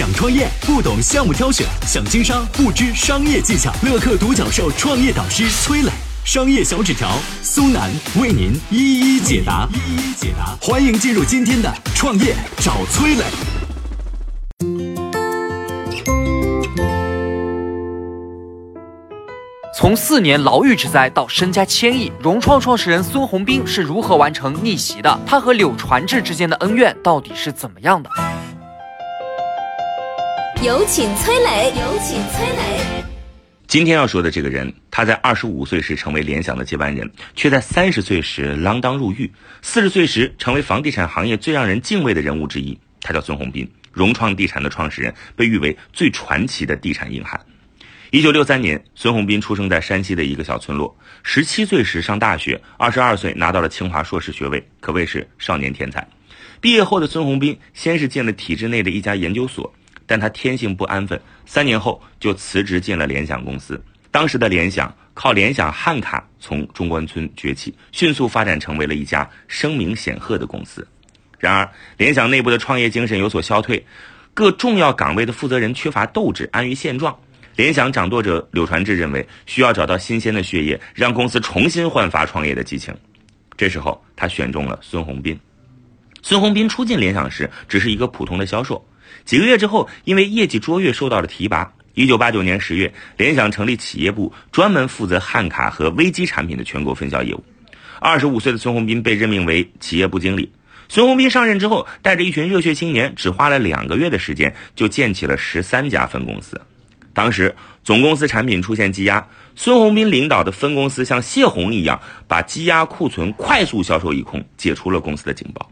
想创业不懂项目挑选，想经商不知商业技巧。乐客独角兽创业导师崔磊，商业小纸条苏南为您一一解答。一一解答，欢迎进入今天的创业找崔磊。从四年牢狱之灾到身家千亿，融创创始人孙宏斌是如何完成逆袭的？他和柳传志之间的恩怨到底是怎么样的？有请崔磊，有请崔磊。今天要说的这个人，他在二十五岁时成为联想的接班人，却在三十岁时锒铛入狱，四十岁时成为房地产行业最让人敬畏的人物之一。他叫孙宏斌，融创地产的创始人，被誉为最传奇的地产硬汉。一九六三年，孙宏斌出生在山西的一个小村落。十七岁时上大学，二十二岁拿到了清华硕士学位，可谓是少年天才。毕业后的孙宏斌先是进了体制内的一家研究所，但他天性不安分，三年后就辞职进了联想公司。当时的联想靠联想汉卡从中关村崛起，迅速发展成为了一家声名显赫的公司。然而，联想内部的创业精神有所消退，各重要岗位的负责人缺乏斗志，安于现状。联想掌舵者柳传志认为，需要找到新鲜的血液，让公司重新焕发创业的激情。这时候，他选中了孙宏斌。孙宏斌初进联想时，只是一个普通的销售。几个月之后，因为业绩卓越，受到了提拔。一九八九年十月，联想成立企业部，专门负责汉卡和微机产品的全国分销业务。二十五岁的孙宏斌被任命为企业部经理。孙宏斌上任之后，带着一群热血青年，只花了两个月的时间，就建起了十三家分公司。当时总公司产品出现积压，孙宏斌领导的分公司像泄洪一样，把积压库存快速销售一空，解除了公司的警报。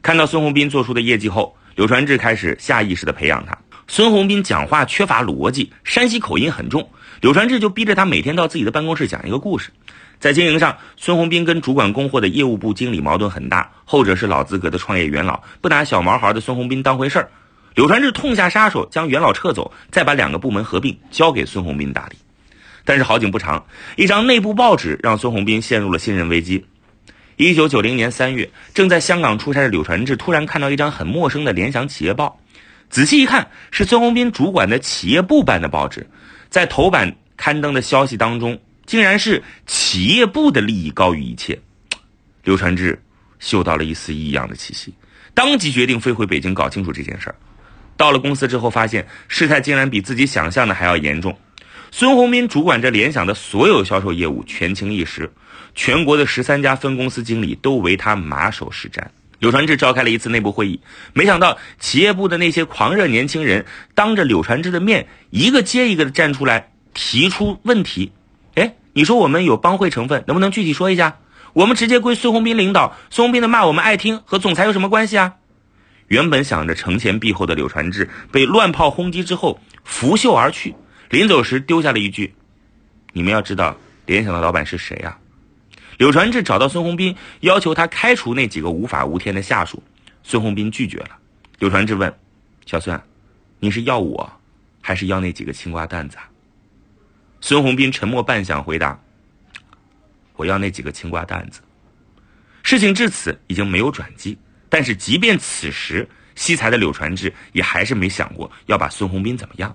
看到孙宏斌做出的业绩后，柳传志开始下意识地培养他。孙宏斌讲话缺乏逻辑，山西口音很重，柳传志就逼着他每天到自己的办公室讲一个故事。在经营上，孙宏斌跟主管供货的业务部经理矛盾很大，后者是老资格的创业元老，不拿小毛孩的孙宏斌当回事儿。柳传志痛下杀手，将元老撤走，再把两个部门合并，交给孙宏斌打理。但是好景不长，一张内部报纸让孙宏斌陷入了信任危机。一九九零年三月，正在香港出差的柳传志突然看到一张很陌生的联想企业报，仔细一看，是孙宏斌主管的企业部办的报纸，在头版刊登的消息当中，竟然是企业部的利益高于一切。柳传志嗅到了一丝异样的气息，当即决定飞回北京搞清楚这件事儿。到了公司之后，发现事态竟然比自己想象的还要严重。孙宏斌主管着联想的所有销售业务，权倾一时，全国的十三家分公司经理都为他马首是瞻。柳传志召开了一次内部会议，没想到企业部的那些狂热年轻人，当着柳传志的面，一个接一个的站出来提出问题。哎，你说我们有帮会成分，能不能具体说一下？我们直接归孙宏斌领导，孙宏斌的骂我们爱听，和总裁有什么关系啊？原本想着承前避后的柳传志被乱炮轰击之后拂袖而去，临走时丢下了一句：“你们要知道联想的老板是谁啊？”柳传志找到孙宏斌，要求他开除那几个无法无天的下属。孙宏斌拒绝了。柳传志问：“小孙，你是要我，还是要那几个青瓜蛋子？”孙宏斌沉默半晌，回答：“我要那几个青瓜蛋子。”事情至此已经没有转机。但是，即便此时，惜才的柳传志也还是没想过要把孙宏斌怎么样。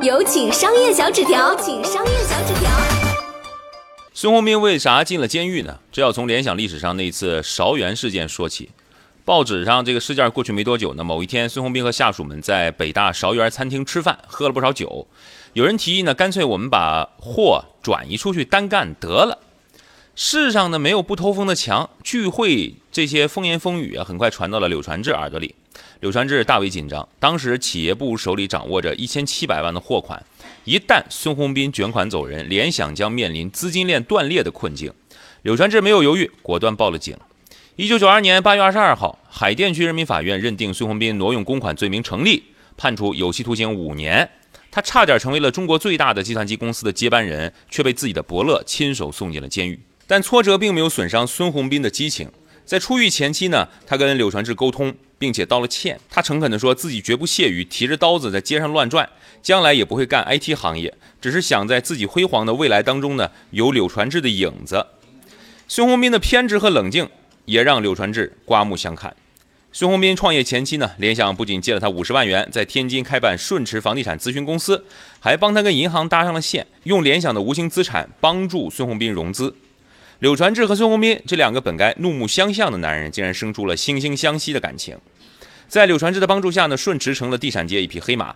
有请商业小纸条，请商业小纸条。孙宏斌为啥进了监狱呢？这要从联想历史上那一次韶园事件说起。报纸上这个事件过去没多久呢，某一天，孙宏斌和下属们在北大韶园餐厅吃饭，喝了不少酒。有人提议呢，干脆我们把货转移出去单干得了。世上呢没有不透风的墙，聚会这些风言风语啊，很快传到了柳传志耳朵里。柳传志大为紧张，当时企业部手里掌握着一千七百万的货款，一旦孙宏斌卷款走人，联想将面临资金链断裂的困境。柳传志没有犹豫，果断报了警。一九九二年八月二十二号，海淀区人民法院认定孙宏斌挪用公款罪名成立，判处有期徒刑五年。他差点成为了中国最大的计算机公司的接班人，却被自己的伯乐亲手送进了监狱。但挫折并没有损伤孙宏斌的激情。在出狱前期呢，他跟柳传志沟通，并且道了歉。他诚恳地说自己绝不屑于提着刀子在街上乱转，将来也不会干 IT 行业，只是想在自己辉煌的未来当中呢有柳传志的影子。孙宏斌的偏执和冷静也让柳传志刮目相看。孙宏斌创业前期呢，联想不仅借了他五十万元在天津开办顺驰房地产咨询公司，还帮他跟银行搭上了线，用联想的无形资产帮助孙宏斌融资。柳传志和孙宏斌这两个本该怒目相向的男人，竟然生出了惺惺相惜的感情。在柳传志的帮助下呢，顺驰成了地产界一匹黑马。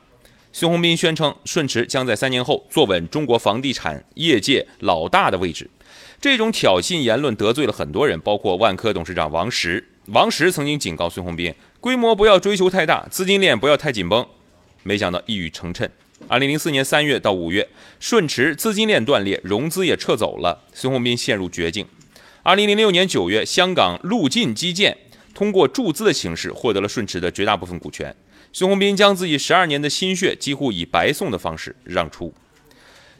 孙宏斌宣称，顺驰将在三年后坐稳中国房地产业界老大的位置。这种挑衅言论得罪了很多人，包括万科董事长王石。王石曾经警告孙宏斌，规模不要追求太大，资金链不要太紧绷。没想到一语成谶。二零零四年三月到五月，顺驰资金链断裂，融资也撤走了，孙宏斌陷入绝境。二零零六年九月，香港陆进基建通过注资的形式获得了顺驰的绝大部分股权，孙宏斌将自己十二年的心血几乎以白送的方式让出。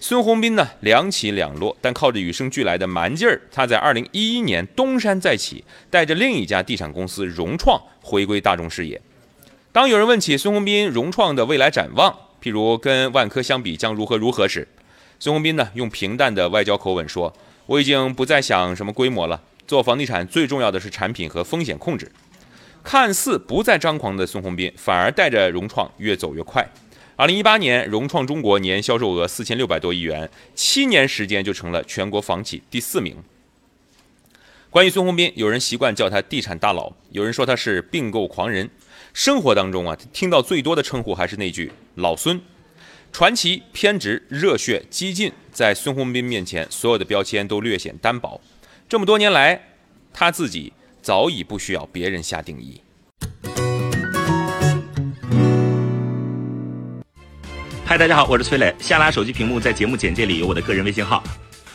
孙宏斌呢，两起两落，但靠着与生俱来的蛮劲儿，他在二零一一年东山再起，带着另一家地产公司融创回归大众视野。当有人问起孙宏斌融创的未来展望，譬如跟万科相比将如何如何时，孙宏斌呢用平淡的外交口吻说：“我已经不再想什么规模了，做房地产最重要的是产品和风险控制。”看似不再张狂的孙宏斌，反而带着融创越走越快。二零一八年，融创中国年销售额四千六百多亿元，七年时间就成了全国房企第四名。关于孙宏斌，有人习惯叫他地产大佬，有人说他是并购狂人。生活当中啊，听到最多的称呼还是那句“老孙”。传奇、偏执、热血、激进，在孙宏斌面前，所有的标签都略显单薄。这么多年来，他自己早已不需要别人下定义。嗨，大家好，我是崔磊。下拉手机屏幕，在节目简介里有我的个人微信号。